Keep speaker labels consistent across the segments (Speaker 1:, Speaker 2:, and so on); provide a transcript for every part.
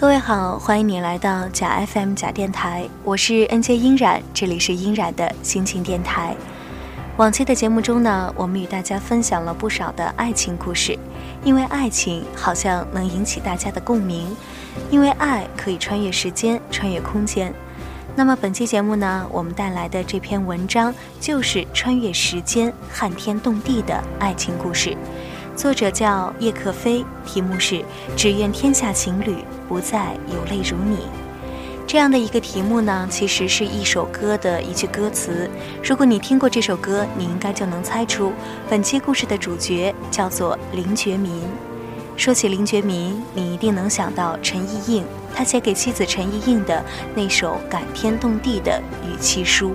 Speaker 1: 各位好，欢迎你来到假 FM 假电台，我是 NJ 音染，这里是音染的心情电台。往期的节目中呢，我们与大家分享了不少的爱情故事，因为爱情好像能引起大家的共鸣，因为爱可以穿越时间，穿越空间。那么本期节目呢，我们带来的这篇文章就是穿越时间、撼天动地的爱情故事。作者叫叶克飞，题目是“只愿天下情侣不再有泪如你”。这样的一个题目呢，其实是一首歌的一句歌词。如果你听过这首歌，你应该就能猜出本期故事的主角叫做林觉民。说起林觉民，你一定能想到陈意应，他写给妻子陈意应的那首感天动地的语气书。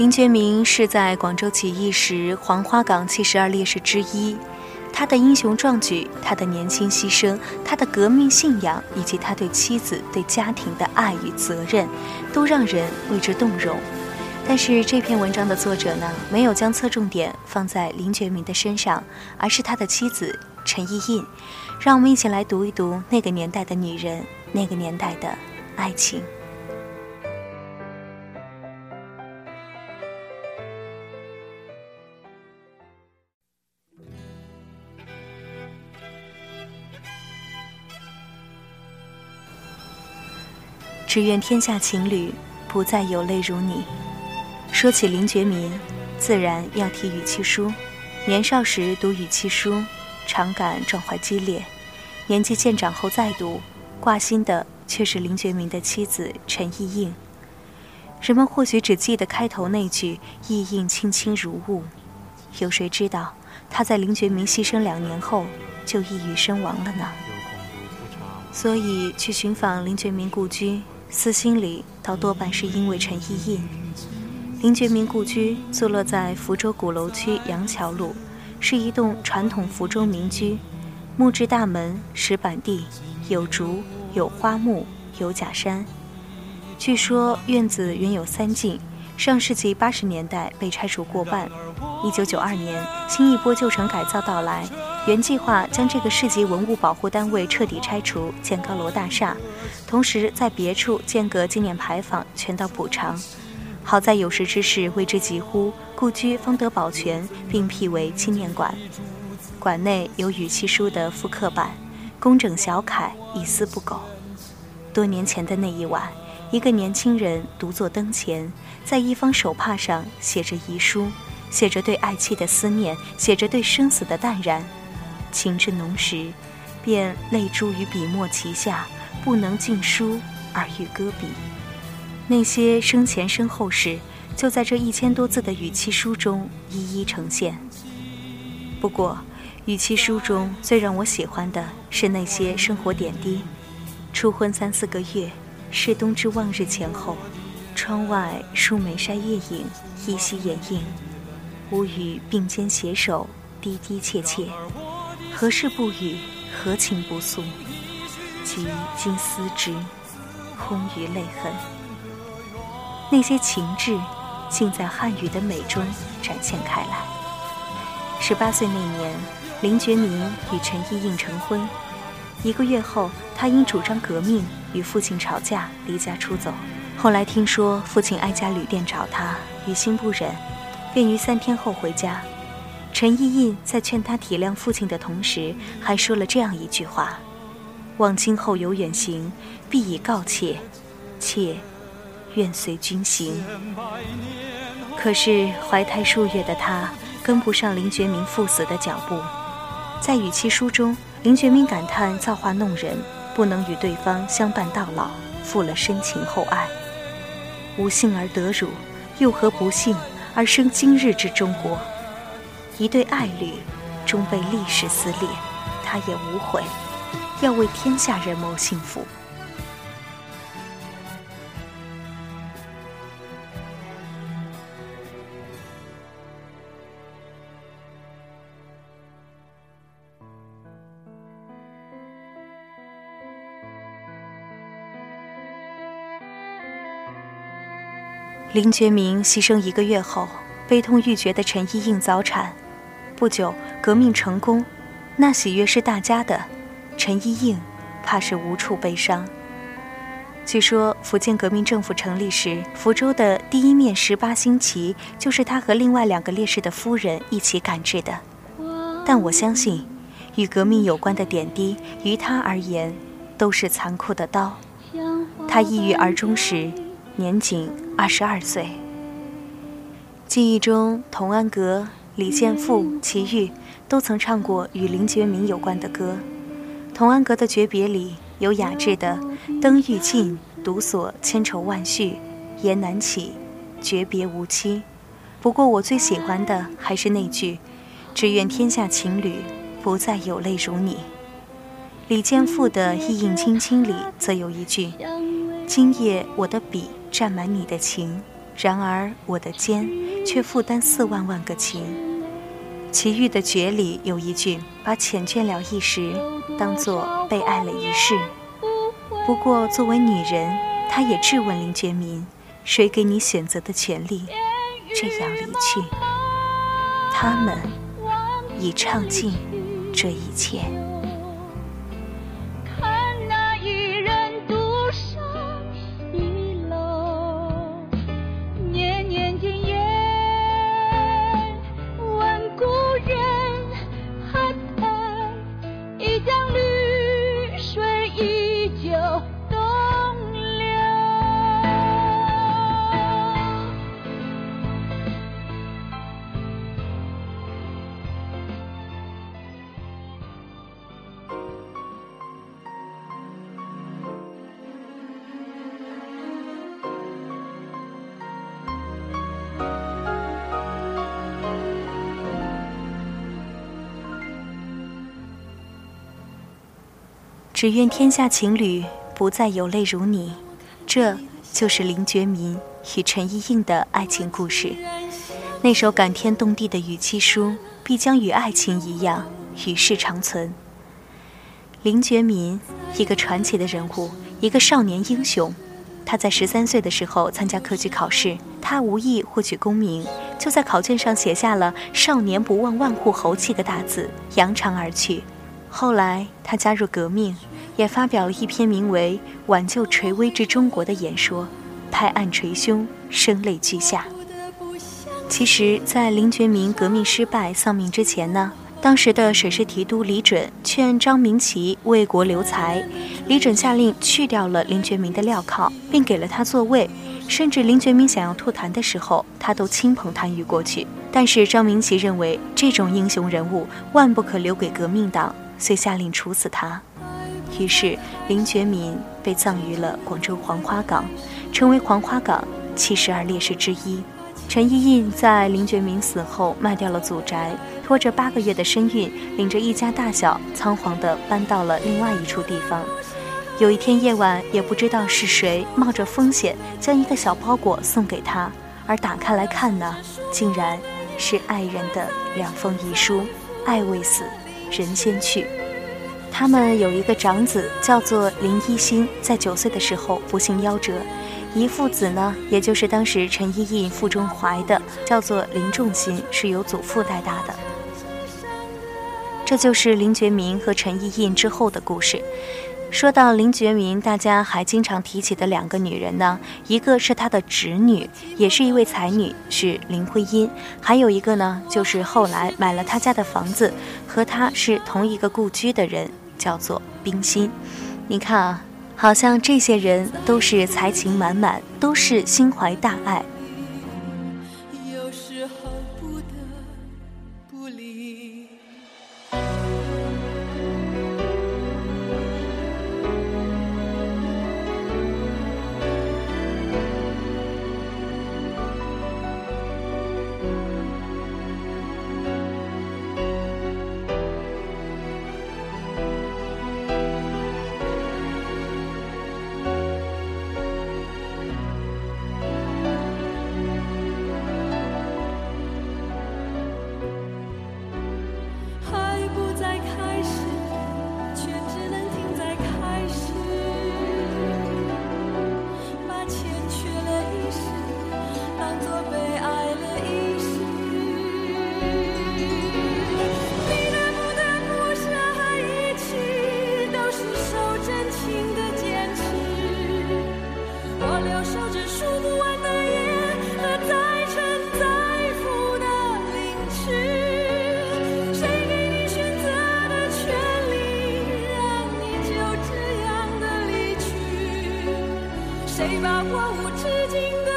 Speaker 1: 林觉民是在广州起义时黄花岗七十二烈士之一，他的英雄壮举，他的年轻牺牲，他的革命信仰，以及他对妻子、对家庭的爱与责任，都让人为之动容。但是这篇文章的作者呢，没有将侧重点放在林觉民的身上，而是他的妻子陈意印。让我们一起来读一读那个年代的女人，那个年代的爱情。只愿天下情侣不再有泪如你。说起林觉民，自然要提语气书。年少时读语气书，常感壮怀激烈；年纪渐长后再读，挂心的却是林觉民的妻子陈意应。人们或许只记得开头那句“意应轻轻如雾”，有谁知道他在林觉民牺牲两年后就抑郁身亡了呢？所以去寻访林觉民故居。私心里倒多半是因为陈意印。林觉民故居坐落在福州鼓楼区杨桥路，是一栋传统福州民居，木质大门，石板地，有竹，有花木，有假山。据说院子原有三进，上世纪八十年代被拆除过半。一九九二年，新一波旧城改造到来。原计划将这个市级文物保护单位彻底拆除，建高楼大厦，同时在别处建个纪念牌坊，全当补偿。好在有识之士为之疾呼，故居方得保全，并辟为纪念馆。馆内有语气书的复刻版，工整小楷，一丝不苟。多年前的那一晚，一个年轻人独坐灯前，在一方手帕上写着遗书，写着对爱妻的思念，写着对生死的淡然。情至浓时，便泪珠于笔墨齐下，不能尽书而欲搁笔。那些生前身后事，就在这一千多字的语气书中一一呈现。不过，语气书中最让我喜欢的是那些生活点滴：初婚三四个月，是冬至望日前后，窗外树梅筛月影，依稀掩映，吾与并肩携手，滴滴切切。何事不语？何情不诉？即今思之，空余泪痕。那些情致，竟在汉语的美中展现开来。十八岁那年，林觉民与陈意应成婚。一个月后，他因主张革命与父亲吵架，离家出走。后来听说父亲挨家旅店找他，于心不忍，便于三天后回家。陈意印在劝他体谅父亲的同时，还说了这样一句话：“望今后有远行，必以告妾，妾愿随君行。”可是怀胎数月的他跟不上林觉民赴死的脚步，在与其书中，林觉民感叹造化弄人，不能与对方相伴到老，负了深情厚爱。无幸而得辱，又何不幸而生今日之中国？一对爱侣，终被历史撕裂，他也无悔，要为天下人谋幸福。林觉民牺牲一个月后，悲痛欲绝的陈意应早产。不久，革命成功，那喜悦是大家的，陈一应怕是无处悲伤。据说福建革命政府成立时，福州的第一面十八星旗就是他和另外两个烈士的夫人一起赶制的。但我相信，与革命有关的点滴，于他而言，都是残酷的刀。他抑郁而终时，年仅二十二岁。记忆中，童安格、李建富、齐豫都曾唱过与林觉民有关的歌。童安格的诀别里。有雅致的“灯欲尽，独锁千愁万绪，言难起，诀别无期”。不过我最喜欢的还是那句：“只愿天下情侣不再有泪如你。”李健富的《意映卿卿》里则有一句：“今夜我的笔蘸满你的情，然而我的肩却负担四万万个情。”齐豫的《绝》里有一句：“把缱绻了一时，当作被爱了一世。”不过，作为女人，她也质问林觉民：“谁给你选择的权利？这样离去？”他们已唱尽这一切。只愿天下情侣不再有泪如你，这就是林觉民与陈意应的爱情故事。那首感天动地的《与妻书》必将与爱情一样与世长存。林觉民，一个传奇的人物，一个少年英雄。他在十三岁的时候参加科举考试，他无意获取功名，就在考卷上写下了“少年不忘万户侯”七个大字，扬长而去。后来，他加入革命。也发表了一篇名为《挽救垂危之中国》的演说，拍案捶胸，声泪俱下。其实，在林觉民革命失败丧命之前呢，当时的水师提督李准劝张明奇为国留才，李准下令去掉了林觉民的镣铐，并给了他座位，甚至林觉民想要吐痰的时候，他都亲朋痰盂过去。但是张明奇认为这种英雄人物万不可留给革命党，遂下令处死他。于是，林觉民被葬于了广州黄花岗，成为黄花岗七十二烈士之一。陈意应在林觉民死后卖掉了祖宅，拖着八个月的身孕，领着一家大小仓皇地搬到了另外一处地方。有一天夜晚，也不知道是谁冒着风险将一个小包裹送给他，而打开来看呢，竟然是爱人的两封遗书：“爱未死，人先去。”他们有一个长子，叫做林一心，在九岁的时候不幸夭折。一父子呢，也就是当时陈依应腹中怀的，叫做林仲心，是由祖父带大的。这就是林觉民和陈依应之后的故事。说到林觉民，大家还经常提起的两个女人呢，一个是他的侄女，也是一位才女，是林徽因；还有一个呢，就是后来买了他家的房子，和他是同一个故居的人。叫做冰心，你看啊，好像这些人都是才情满满，都是心怀大爱。把我无止境。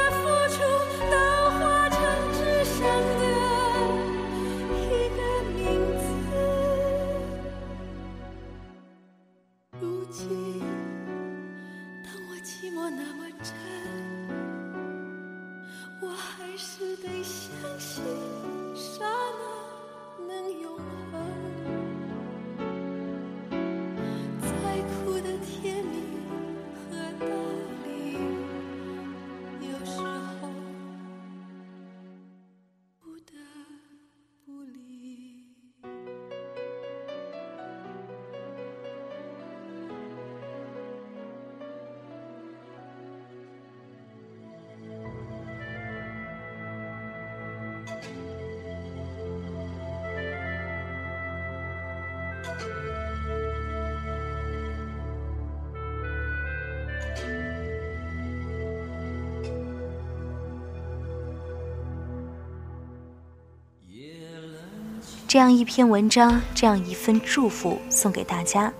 Speaker 2: 这样一篇文章，这样一份祝福送给大家，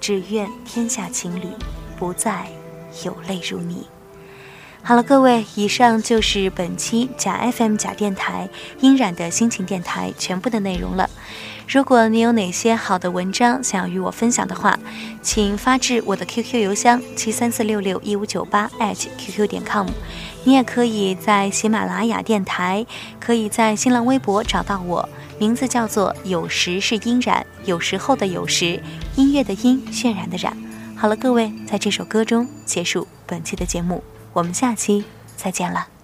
Speaker 2: 只愿天下情侣不再有泪如你。好了，各位，以上就是本期假 FM 假电台音染的心情电台全部的内容了。如果你有哪些好的文章想要与我分享的话，请发至我的 QQ 邮箱七三四六六一五九八 @QQ 点 com。你也可以在喜马拉雅电台，可以在新浪微博找到我。名字叫做有时是音染，有时候的有时，音乐的音，渲染的染。好了，各位，在这首歌中结束本期的节目，我们下期再见了。